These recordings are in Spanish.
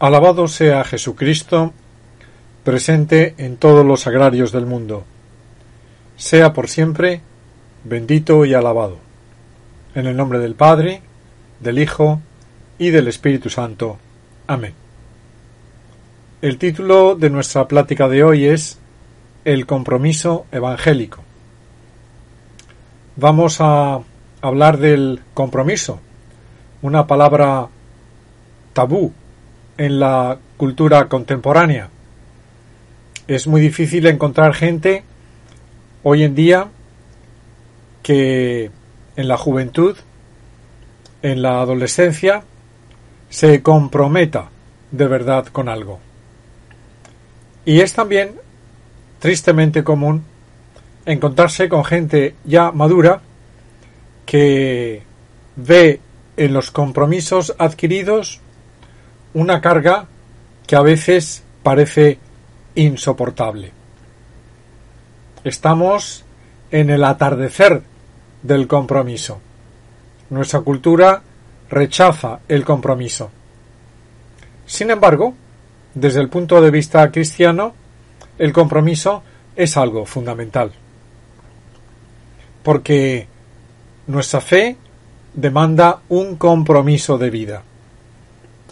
Alabado sea Jesucristo, presente en todos los agrarios del mundo. Sea por siempre bendito y alabado. En el nombre del Padre, del Hijo y del Espíritu Santo. Amén. El título de nuestra plática de hoy es El compromiso evangélico. Vamos a hablar del compromiso, una palabra tabú en la cultura contemporánea. Es muy difícil encontrar gente hoy en día que en la juventud, en la adolescencia, se comprometa de verdad con algo. Y es también tristemente común encontrarse con gente ya madura que ve en los compromisos adquiridos una carga que a veces parece insoportable. Estamos en el atardecer del compromiso. Nuestra cultura rechaza el compromiso. Sin embargo, desde el punto de vista cristiano, el compromiso es algo fundamental. Porque nuestra fe demanda un compromiso de vida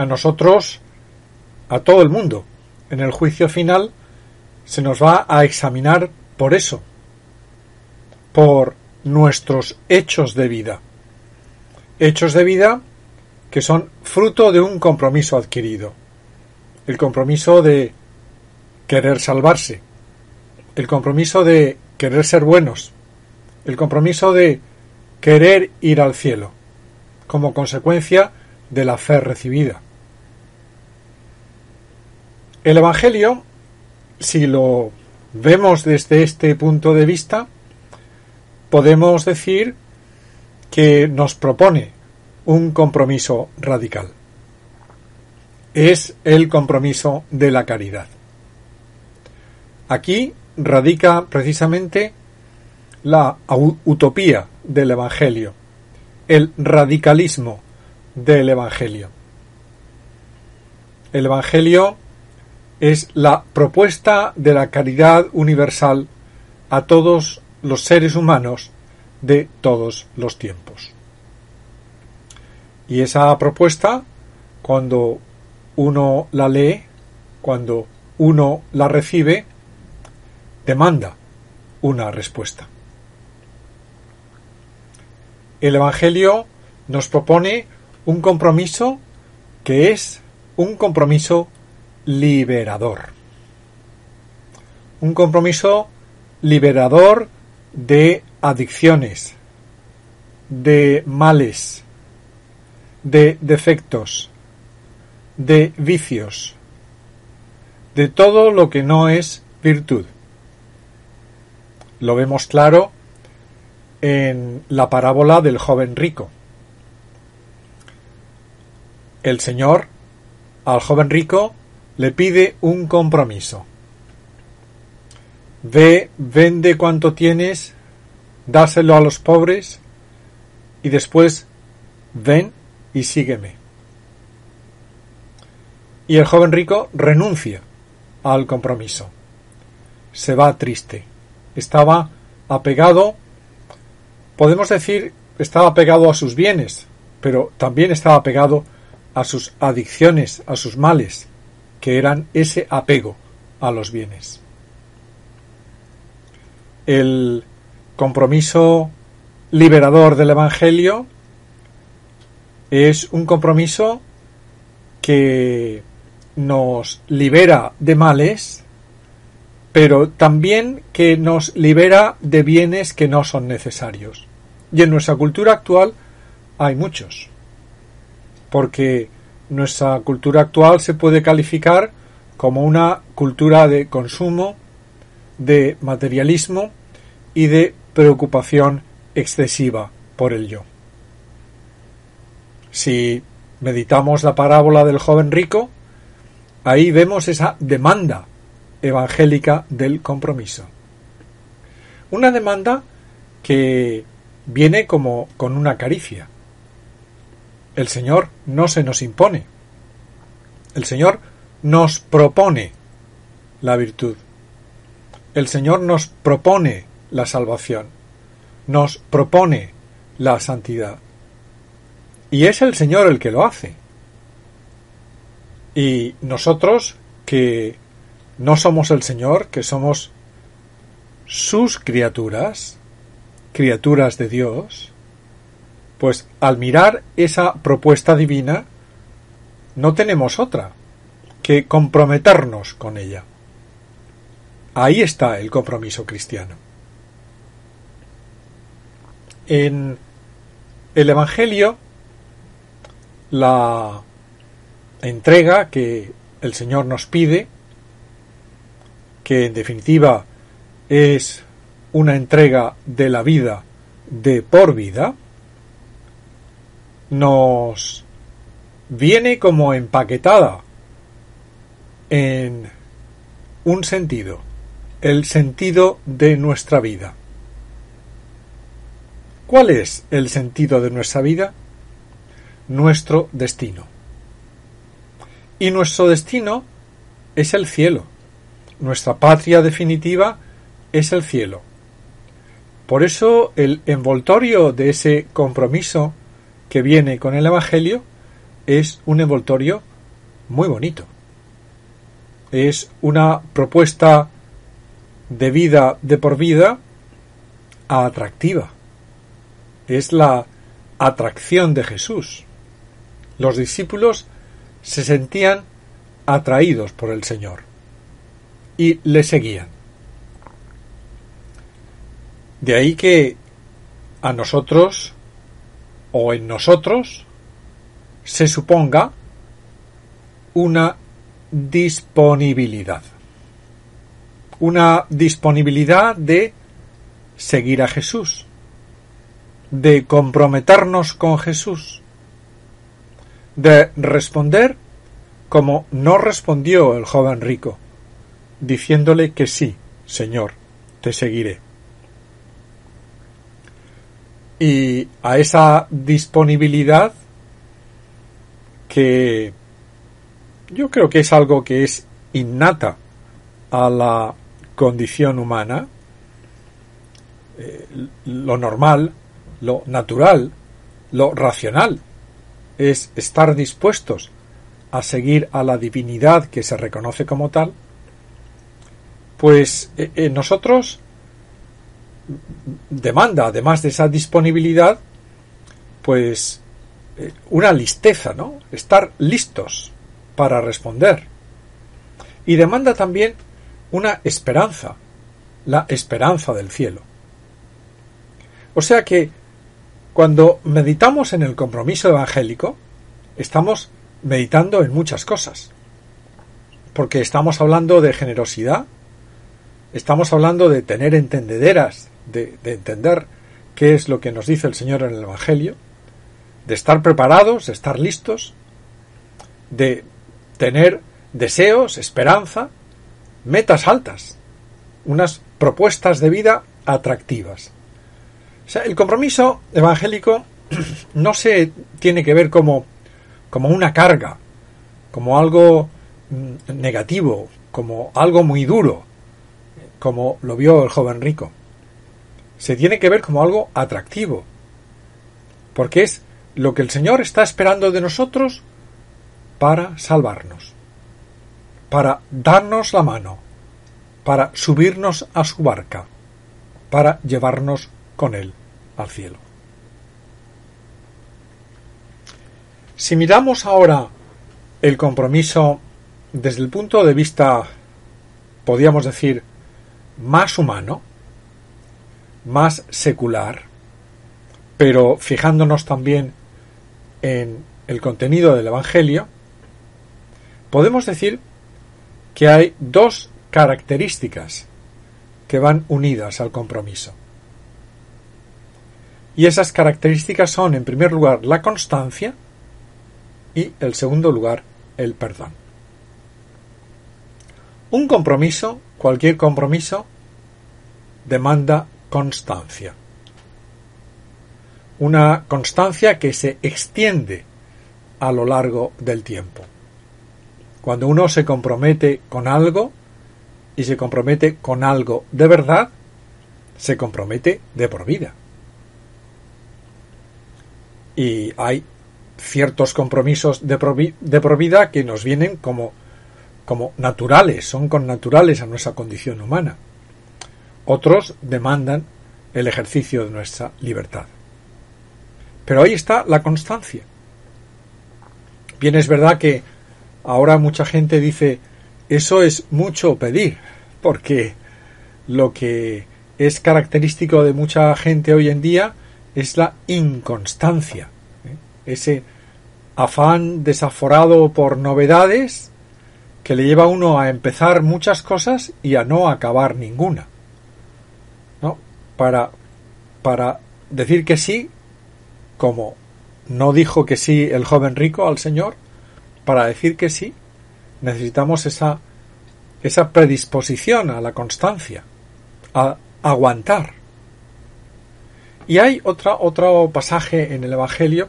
a nosotros, a todo el mundo. En el juicio final se nos va a examinar por eso, por nuestros hechos de vida. Hechos de vida que son fruto de un compromiso adquirido. El compromiso de querer salvarse. El compromiso de querer ser buenos. El compromiso de querer ir al cielo. Como consecuencia de la fe recibida. El Evangelio, si lo vemos desde este punto de vista, podemos decir que nos propone un compromiso radical. Es el compromiso de la caridad. Aquí radica precisamente la utopía del Evangelio, el radicalismo del Evangelio. El Evangelio es la propuesta de la caridad universal a todos los seres humanos de todos los tiempos. Y esa propuesta, cuando uno la lee, cuando uno la recibe, demanda una respuesta. El Evangelio nos propone un compromiso que es un compromiso liberador. Un compromiso liberador de adicciones, de males, de defectos, de vicios, de todo lo que no es virtud. Lo vemos claro en la parábola del joven rico. El Señor al joven rico le pide un compromiso. Ve, vende cuanto tienes, dáselo a los pobres y después ven y sígueme. Y el joven rico renuncia al compromiso. Se va triste. Estaba apegado, podemos decir, estaba apegado a sus bienes, pero también estaba apegado a sus adicciones, a sus males que eran ese apego a los bienes. El compromiso liberador del Evangelio es un compromiso que nos libera de males pero también que nos libera de bienes que no son necesarios. Y en nuestra cultura actual hay muchos, porque nuestra cultura actual se puede calificar como una cultura de consumo, de materialismo y de preocupación excesiva por el yo. Si meditamos la parábola del joven rico, ahí vemos esa demanda evangélica del compromiso. Una demanda que viene como con una caricia. El Señor no se nos impone. El Señor nos propone la virtud. El Señor nos propone la salvación. Nos propone la santidad. Y es el Señor el que lo hace. Y nosotros que no somos el Señor, que somos sus criaturas, criaturas de Dios, pues al mirar esa propuesta divina, no tenemos otra que comprometernos con ella. Ahí está el compromiso cristiano. En el Evangelio, la entrega que el Señor nos pide que en definitiva es una entrega de la vida de por vida, nos viene como empaquetada en un sentido, el sentido de nuestra vida. ¿Cuál es el sentido de nuestra vida? Nuestro destino. Y nuestro destino es el cielo nuestra patria definitiva es el cielo. Por eso el envoltorio de ese compromiso que viene con el Evangelio es un envoltorio muy bonito. Es una propuesta de vida de por vida atractiva. Es la atracción de Jesús. Los discípulos se sentían atraídos por el Señor y le seguían. De ahí que a nosotros o en nosotros se suponga una disponibilidad. Una disponibilidad de seguir a Jesús, de comprometernos con Jesús, de responder como no respondió el joven rico, diciéndole que sí, Señor, te seguiré. Y a esa disponibilidad que yo creo que es algo que es innata a la condición humana, eh, lo normal, lo natural, lo racional, es estar dispuestos a seguir a la divinidad que se reconoce como tal, pues eh, eh, nosotros demanda, además de esa disponibilidad, pues eh, una listeza, ¿no? Estar listos para responder. Y demanda también una esperanza, la esperanza del cielo. O sea que cuando meditamos en el compromiso evangélico, estamos meditando en muchas cosas. Porque estamos hablando de generosidad, Estamos hablando de tener entendederas, de, entender qué es lo que nos dice el Señor en el Evangelio, de estar preparados, de estar listos, de tener deseos, esperanza, metas altas, unas propuestas de vida atractivas. El compromiso evangélico no se tiene que ver como, como una carga, como algo mm, negativo, como algo muy duro, como lo vio el joven rico. Se tiene que ver como algo atractivo, porque es lo que el Señor está esperando de nosotros para salvarnos, para darnos la mano, para subirnos a su barca, para llevarnos con Él al cielo. Si miramos ahora el compromiso desde el punto de vista, podríamos decir, más humano, más secular, pero fijándonos también en el contenido del Evangelio, podemos decir que hay dos características que van unidas al compromiso. Y esas características son, en primer lugar, la constancia y, en segundo lugar, el perdón. Un compromiso, cualquier compromiso, demanda constancia. Una constancia que se extiende a lo largo del tiempo. Cuando uno se compromete con algo y se compromete con algo de verdad, se compromete de por vida. Y hay ciertos compromisos de por, de por vida que nos vienen como, como naturales, son con naturales a nuestra condición humana. Otros demandan el ejercicio de nuestra libertad. Pero ahí está la constancia. Bien, es verdad que ahora mucha gente dice, eso es mucho pedir, porque lo que es característico de mucha gente hoy en día es la inconstancia, ¿eh? ese afán desaforado por novedades que le lleva a uno a empezar muchas cosas y a no acabar ninguna. ¿No? Para, para decir que sí, como no dijo que sí el joven rico al Señor, para decir que sí, necesitamos esa, esa predisposición a la constancia, a aguantar. Y hay otra, otro pasaje en el Evangelio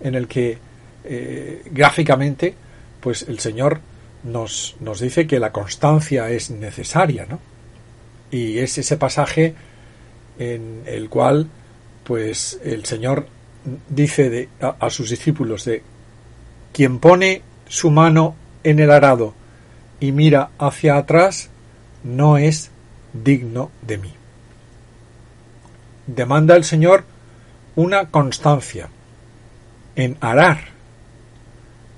en el que eh, gráficamente, pues el Señor nos, nos dice que la constancia es necesaria, ¿no? Y es ese pasaje en el cual, pues el Señor dice de, a sus discípulos de quien pone su mano en el arado y mira hacia atrás no es digno de mí. Demanda el Señor una constancia en arar,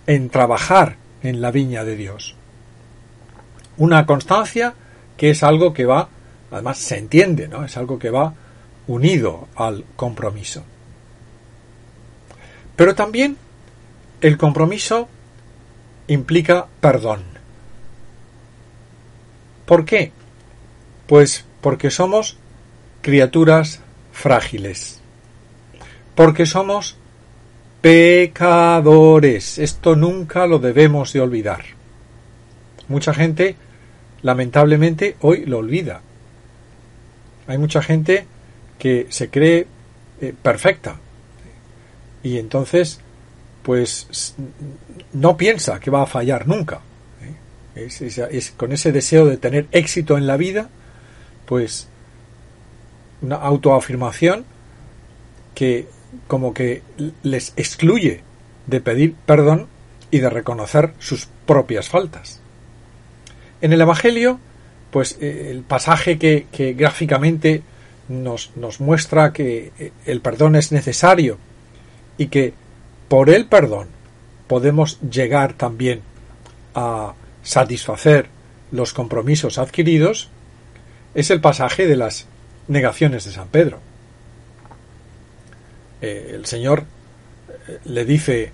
en trabajar en la viña de Dios. Una constancia que es algo que va, además se entiende, ¿no? Es algo que va unido al compromiso. Pero también el compromiso implica perdón. ¿Por qué? Pues porque somos criaturas frágiles. Porque somos pecadores. Esto nunca lo debemos de olvidar. Mucha gente, lamentablemente, hoy lo olvida. Hay mucha gente que se cree eh, perfecta. Y entonces pues no piensa que va a fallar nunca. ¿eh? Es, con ese deseo de tener éxito en la vida, pues una autoafirmación que como que les excluye de pedir perdón y de reconocer sus propias faltas. En el Evangelio, pues eh, el pasaje que, gráficamente nos, muestra que eh, el perdón es necesario y que por el perdón podemos llegar también a satisfacer los compromisos adquiridos, es el pasaje de las negaciones de San Pedro. Eh, el Señor le dice,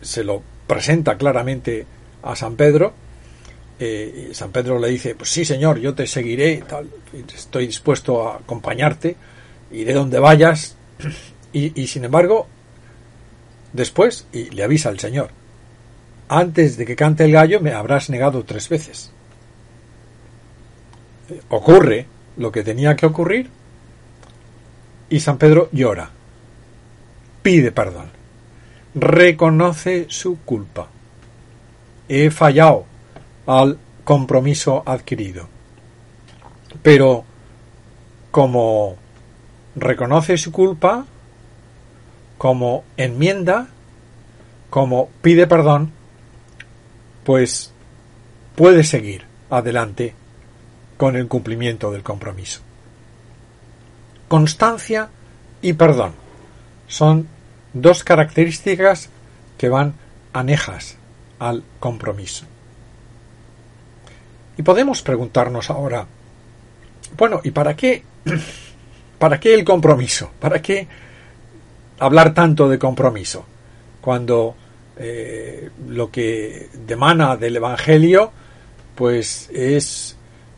se lo presenta claramente a San Pedro, eh, San Pedro le dice, pues sí Señor, yo te seguiré, tal, estoy dispuesto a acompañarte, iré donde vayas, y, sin embargo Después, y le avisa al Señor, antes de que cante el gallo me habrás negado tres veces. Ocurre lo que tenía que ocurrir y San Pedro llora, pide perdón, reconoce su culpa. He fallado al compromiso adquirido. Pero como reconoce su culpa, como enmienda, como pide perdón, pues puede seguir adelante con el cumplimiento del compromiso. Constancia y perdón son dos características que van anejas al compromiso. Y podemos preguntarnos ahora, Bueno, ¿y para qué? ¿Para qué el compromiso? ¿Para qué hablar tanto de compromiso? Cuando eh, lo que demana del Evangelio, pues es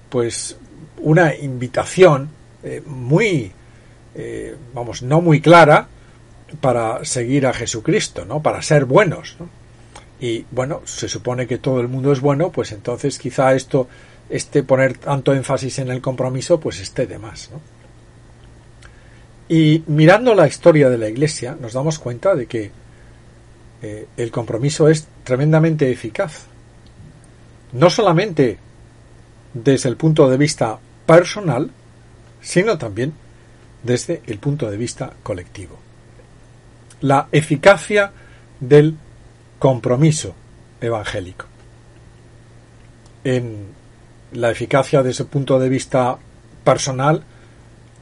pues una invitación eh, muy, eh, vamos, no muy clara para seguir a Jesucristo, ¿no? Para ser buenos, Y bueno, se supone que todo el mundo es bueno, pues entonces quizá esto, este poner tanto énfasis en el compromiso, pues esté de más, ¿no? Y mirando la historia de la Iglesia, nos damos cuenta de que eh, el compromiso es tremendamente eficaz. No solamente desde el punto de vista personal, sino también desde el punto de vista colectivo. La eficacia del compromiso evangélico. En la eficacia desde el punto de vista personal,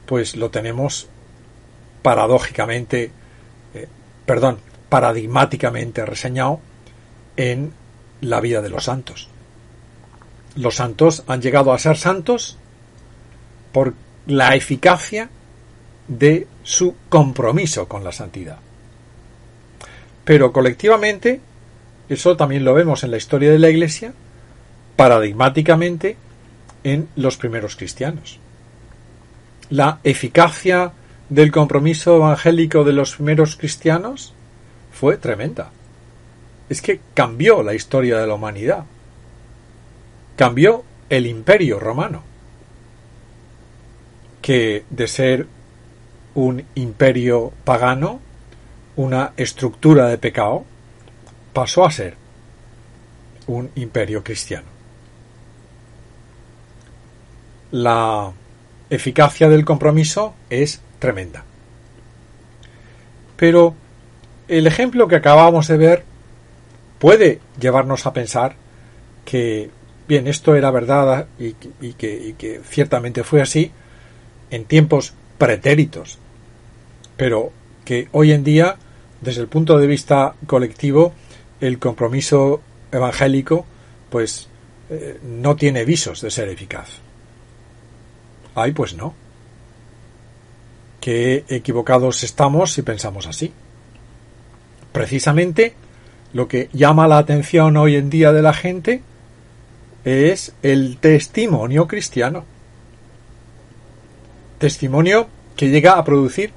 pues lo tenemos paradójicamente, eh, perdón, paradigmáticamente reseñado en la vida de los santos. Los santos han llegado a ser santos por la eficacia de su compromiso con la santidad. Pero colectivamente, eso también lo vemos en la historia de la Iglesia, paradigmáticamente en los primeros cristianos. La eficacia del compromiso evangélico de los primeros cristianos fue tremenda. Es que cambió la historia de la humanidad. Cambió el imperio romano. Que de ser un imperio pagano, una estructura de pecado, pasó a ser un imperio cristiano. La eficacia del compromiso es tremenda. Pero el ejemplo que acabamos de ver puede llevarnos a pensar que, bien, esto era verdad y, que, que ciertamente fue así en tiempos pretéritos, pero que hoy en día, desde el punto de vista colectivo, el compromiso evangélico, pues, eh, no tiene visos de ser eficaz. Ay, pues no qué equivocados estamos si pensamos así. Precisamente lo que llama la atención hoy en día de la gente es el testimonio cristiano. Testimonio que llega a producir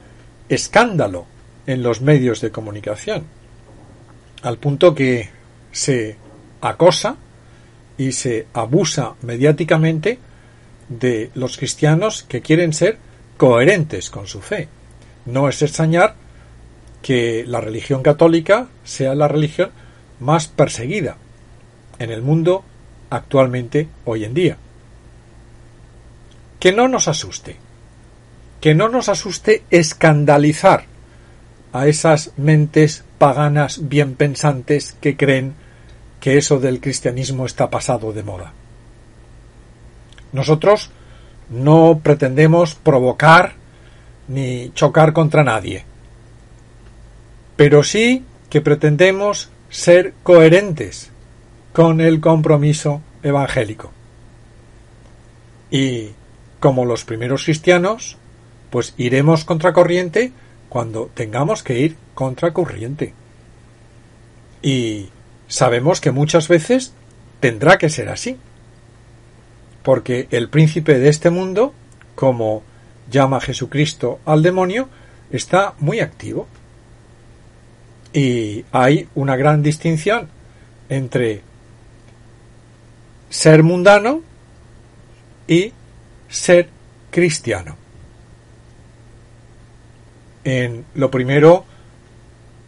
escándalo en los medios de comunicación, al punto que se acosa y se abusa mediáticamente de los cristianos que quieren ser coherentes con su fe. No es extrañar que la religión católica sea la religión más perseguida en el mundo actualmente hoy en día. Que no nos asuste, que no nos asuste escandalizar a esas mentes paganas bien pensantes que creen que eso del cristianismo está pasado de moda. Nosotros no pretendemos provocar ni chocar contra nadie. Pero sí que pretendemos ser coherentes con el compromiso evangélico. Y como los primeros cristianos, pues iremos contracorriente cuando tengamos que ir contracorriente. Y sabemos que muchas veces tendrá que ser así porque el príncipe de este mundo, como llama Jesucristo al demonio, está muy activo. Y hay una gran distinción entre ser mundano y ser cristiano. En lo primero,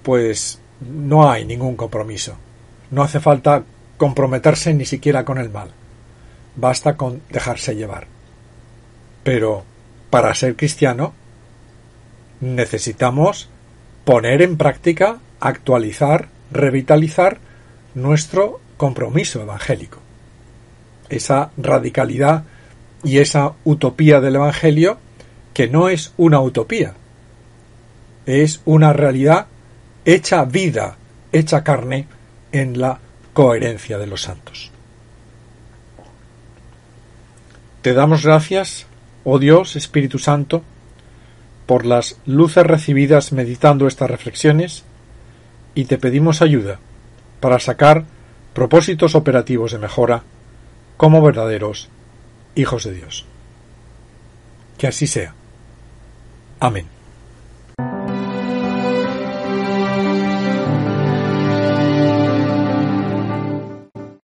pues no hay ningún compromiso. No hace falta comprometerse ni siquiera con el mal basta con dejarse llevar. Pero para ser cristiano necesitamos poner en práctica, actualizar, revitalizar nuestro compromiso evangélico. Esa radicalidad y esa utopía del Evangelio que no es una utopía, es una realidad hecha vida, hecha carne en la coherencia de los santos. Te damos gracias, oh Dios, Espíritu Santo, por las luces recibidas meditando estas reflexiones, y te pedimos ayuda para sacar propósitos operativos de mejora como verdaderos hijos de Dios. Que así sea. Amén.